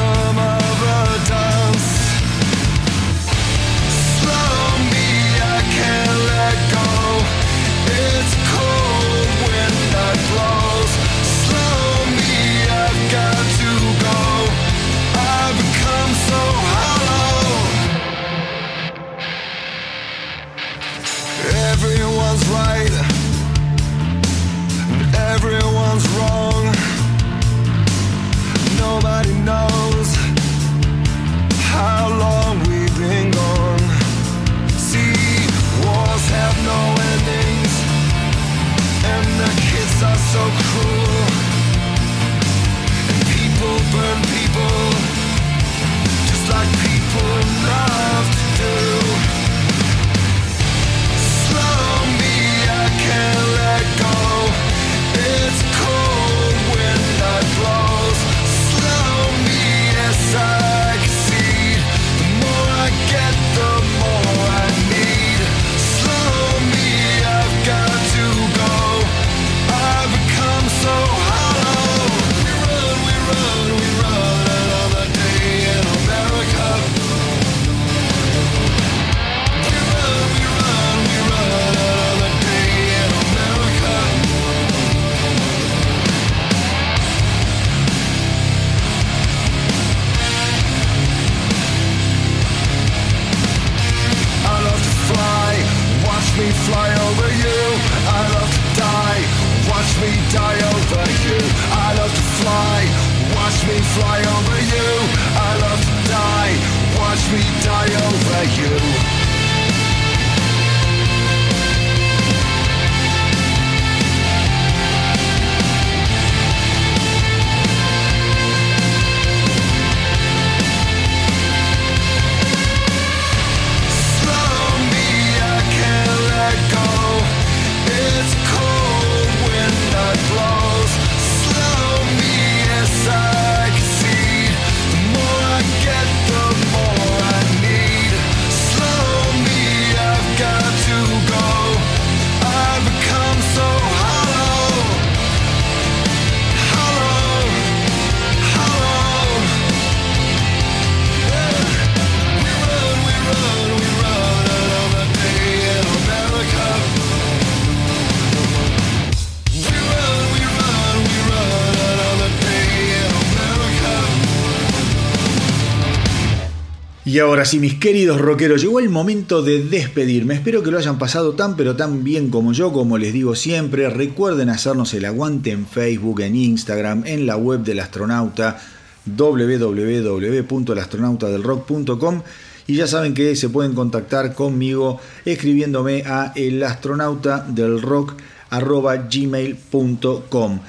Y ahora sí, mis queridos rockeros, llegó el momento de despedirme. Espero que lo hayan pasado tan pero tan bien como yo, como les digo siempre. Recuerden hacernos el aguante en Facebook, en Instagram, en la web del astronauta www.elastronautadelrock.com y ya saben que se pueden contactar conmigo escribiéndome a elastronautadelrock@gmail.com.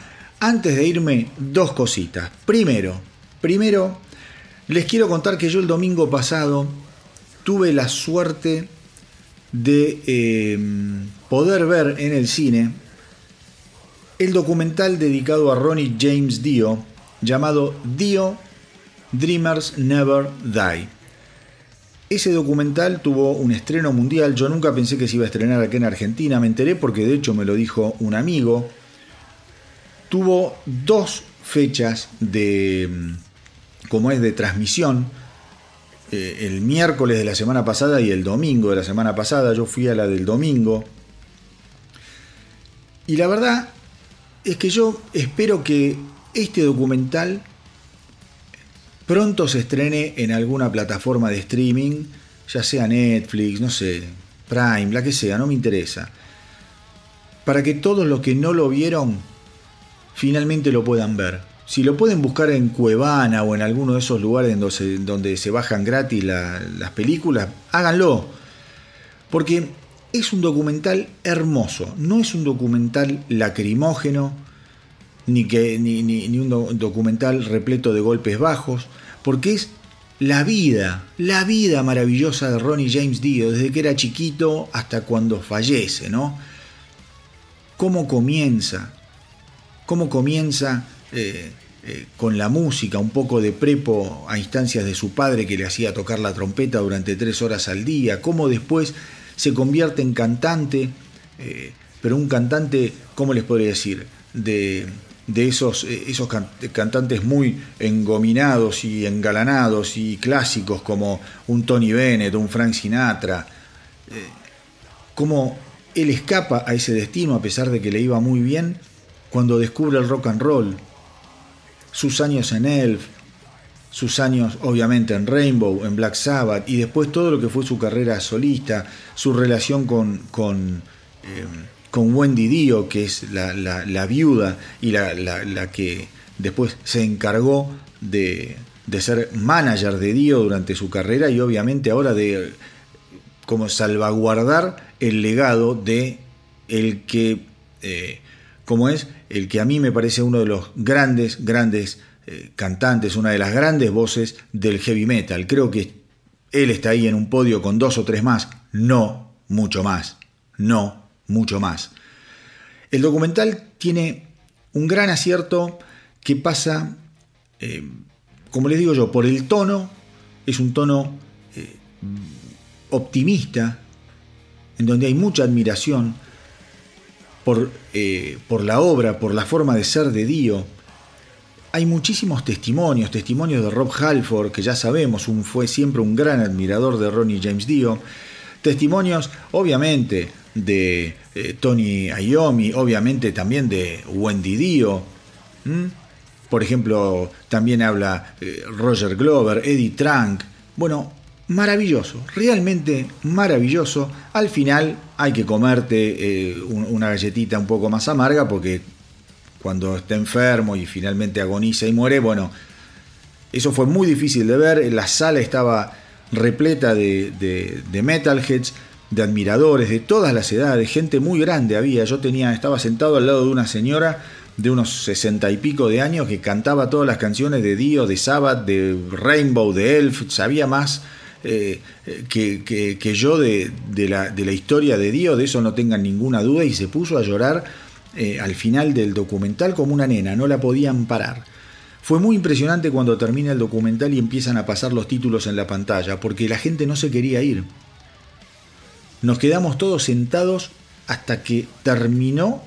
Antes de irme, dos cositas. Primero, primero les quiero contar que yo el domingo pasado tuve la suerte de eh, poder ver en el cine el documental dedicado a Ronnie James Dio llamado Dio Dreamers Never Die. Ese documental tuvo un estreno mundial, yo nunca pensé que se iba a estrenar aquí en Argentina, me enteré porque de hecho me lo dijo un amigo. Tuvo dos fechas de como es de transmisión, eh, el miércoles de la semana pasada y el domingo de la semana pasada, yo fui a la del domingo. Y la verdad es que yo espero que este documental pronto se estrene en alguna plataforma de streaming, ya sea Netflix, no sé, Prime, la que sea, no me interesa. Para que todos los que no lo vieron finalmente lo puedan ver. Si lo pueden buscar en Cuevana o en alguno de esos lugares donde se, bajan gratis las películas, háganlo. Porque es un documental hermoso, no es un documental lacrimógeno, ni, que, ni, ni, un documental repleto de golpes bajos, porque es la vida, la vida maravillosa de Ronnie James Dio, desde que era chiquito hasta cuando fallece, ¿no? Cómo comienza, cómo comienza eh, eh, con la música, un poco de prepo a instancias de su padre que le hacía tocar la trompeta durante tres horas al día, cómo después se convierte en cantante, eh, pero un cantante, ¿cómo les podría decir? De, esos, esos cantantes muy engominados y engalanados y clásicos como un Tony Bennett, un Frank Sinatra, cómo él escapa a ese destino a pesar de que le iba muy bien cuando descubre el rock and roll, sus años en Elf, sus años obviamente en Rainbow, en Black Sabbath, y después todo lo que fue su carrera solista, su relación con, con, eh, con Wendy Dio, que es la, viuda y la, que después se encargó de, de, ser manager de Dio durante su carrera y obviamente ahora de como salvaguardar el legado de el que, eh, como es, el que a mí me parece uno de los grandes, grandes eh, cantantes, una de las grandes voces del heavy metal. Creo que él está ahí en un podio con dos o tres más, no mucho más, no mucho más. El documental tiene un gran acierto que pasa, eh, como les digo yo, por el tono, es un tono eh, optimista, en donde hay mucha admiración, por, eh, por la obra, por la forma de ser de Dio. Hay muchísimos testimonios, testimonios de Rob Halford, que ya sabemos, un, fue siempre un gran admirador de Ronnie James Dio. Testimonios, obviamente, de eh, Tony Iommi, obviamente también de Wendy Dio. Por ejemplo, también habla eh, Roger Glover, Eddie Trunk. Bueno, maravilloso, realmente maravilloso. Al final hay que comerte eh, una galletita un poco más amarga porque cuando está enfermo y finalmente agoniza y muere, bueno, eso fue muy difícil de ver, la sala estaba repleta de, de metalheads, de admiradores de todas las edades, gente muy grande había, yo tenía, estaba sentado al lado de una señora de unos sesenta y pico de años que cantaba todas las canciones de Dio, de Sabbath, de Rainbow, de Elf, sabía más eh, que, yo de, la, de, la, historia de Dio, de eso no tengan ninguna duda, y se puso a llorar eh, al final del documental como una nena, no la podían parar. Fue muy impresionante cuando termina el documental y empiezan a pasar los títulos en la pantalla, porque la gente no se quería ir. Nos quedamos todos sentados hasta que terminó,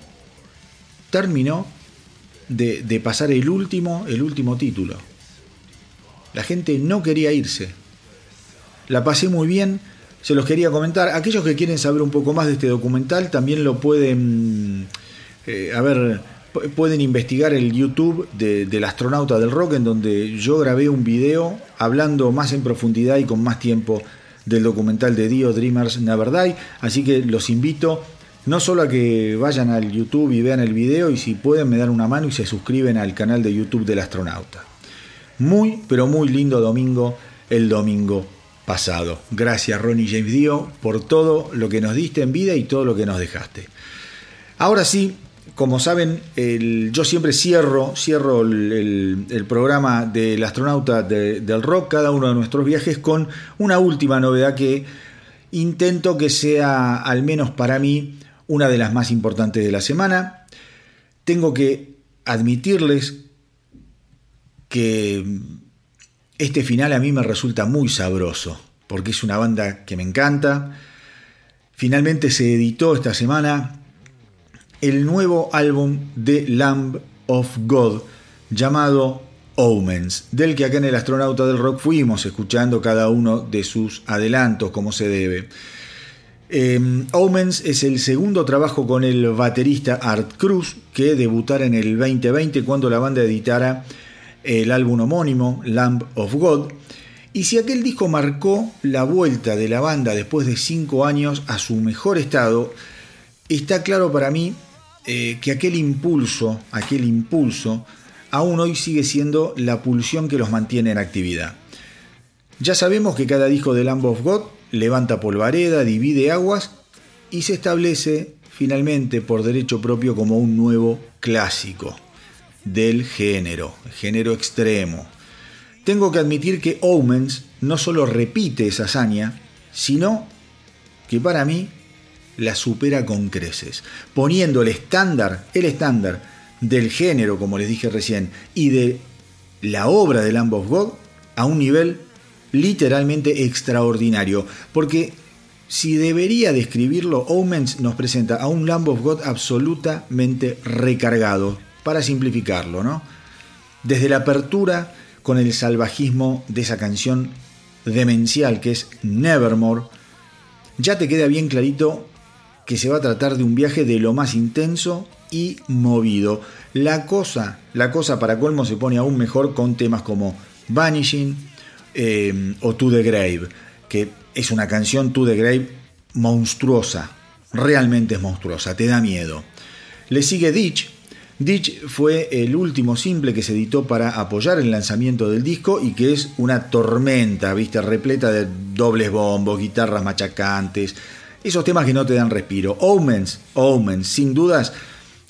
terminó de, pasar el último, el último título. La gente no quería irse. La pasé muy bien, se los quería comentar. Aquellos que quieren saber un poco más de este documental también lo pueden, eh, a ver, pueden investigar el YouTube del astronauta del rock en donde yo grabé un video hablando más en profundidad y con más tiempo del documental de Dio Dreamers Never. Así que los invito no solo a que vayan al YouTube y vean el video y si pueden me dan una mano y se suscriben al canal de YouTube del astronauta. Muy, pero muy lindo domingo el domingo pasado. Gracias Ronnie James Dio por todo lo que nos diste en vida y todo lo que nos dejaste. Ahora sí, como saben, yo siempre cierro, cierro el, programa del astronauta del rock, cada uno de nuestros viajes, con una última novedad que intento que sea, al menos para mí, una de las más importantes de la semana. Tengo que admitirles que este final a mí me resulta muy sabroso, porque es una banda que me encanta. Finalmente se editó esta semana el nuevo álbum de Lamb of God llamado Omens, del que acá en el Astronauta del Rock fuimos escuchando cada uno de sus adelantos como se debe. Em, Omens es el segundo trabajo con el baterista Art Cruz, que debutara en el 2020 cuando la banda editara el álbum homónimo, Lamb of God. Y si aquel disco marcó la vuelta de la banda después de cinco años a su mejor estado, está claro para mí eh, que aquel impulso, aquel impulso, aún hoy sigue siendo la pulsión que los mantiene en actividad. Ya sabemos que cada disco de Lamb of God levanta polvareda, divide aguas y se establece finalmente por derecho propio como un nuevo clásico del género, género extremo. Tengo que admitir que Omens no solo repite esa hazaña, sino que para mí la supera con creces, poniendo el estándar, el estándar del género, como les dije recién, y de la obra de Lamb of God a un nivel literalmente extraordinario, porque si debería describirlo, Omens nos presenta a un Lamb of God absolutamente recargado, para simplificarlo, ¿no? Desde la apertura con el salvajismo de esa canción demencial que es Nevermore, ya te queda bien clarito que se va a tratar de un viaje de lo más intenso y movido. La cosa, la cosa para colmo se pone aún mejor con temas como Vanishing, eh, o To the Grave, que es una canción To the Grave monstruosa, realmente es monstruosa, te da miedo. Le sigue Ditch. Ditch fue el último simple que se editó para apoyar el lanzamiento del disco y que es una tormenta, viste, repleta de dobles bombos, guitarras machacantes, esos temas que no te dan respiro. Omens, Omens, sin dudas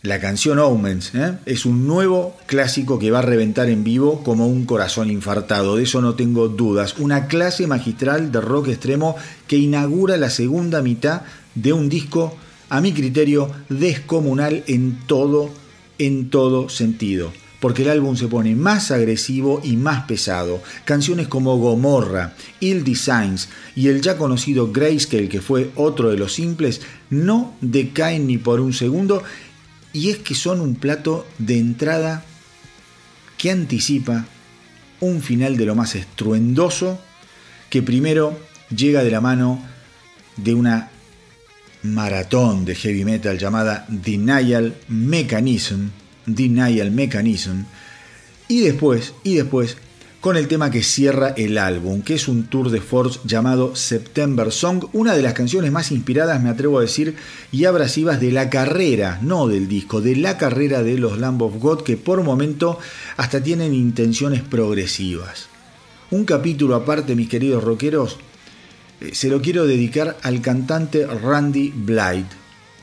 la canción Omens ¿eh? es un nuevo clásico que va a reventar en vivo como un corazón infartado, de eso no tengo dudas. Una clase magistral de rock extremo que inaugura la segunda mitad de un disco, a mi criterio, descomunal en todo, en todo sentido. Porque el álbum se pone más agresivo y más pesado. Canciones como Gomorra, Ill Designs y el ya conocido Grayscale, que fue otro de los simples, no decaen ni por un segundo y es que son un plato de entrada que anticipa un final de lo más estruendoso que primero llega de la mano de una maratón de heavy metal llamada Denial Mechanism, Denial Mechanism, y después, y después con el tema que cierra el álbum, que es un tour de force llamado September Song, una de las canciones más inspiradas, me atrevo a decir, y abrasivas de la carrera, no del disco, de la carrera de los Lamb of God, que por momento hasta tienen intenciones progresivas. Un capítulo aparte, mis queridos rockeros, se lo quiero dedicar al cantante Randy Blythe,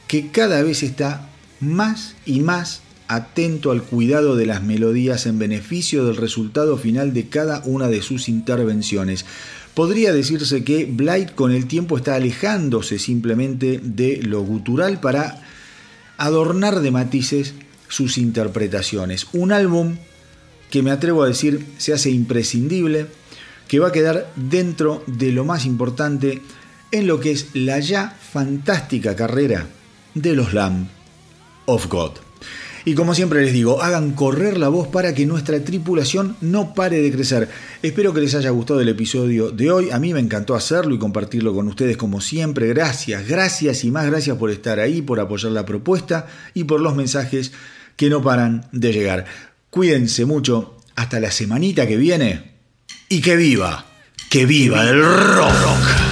que cada vez está más y más atento al cuidado de las melodías en beneficio del resultado final de cada una de sus intervenciones. Podría decirse que Blight con el tiempo está alejándose simplemente de lo gutural para adornar de matices sus interpretaciones. Un álbum que me atrevo a decir se hace imprescindible, que va a quedar dentro de lo más importante en lo que es la ya fantástica carrera de los Lamb of God. Y como siempre les digo, hagan correr la voz para que nuestra tripulación no pare de crecer. Espero que les haya gustado el episodio de hoy. A mí me encantó hacerlo y compartirlo con ustedes como siempre. Gracias, gracias y más gracias por estar ahí, por apoyar la propuesta y por los mensajes que no paran de llegar. Cuídense mucho. Hasta la semanita que viene. Y que viva, que viva el rock.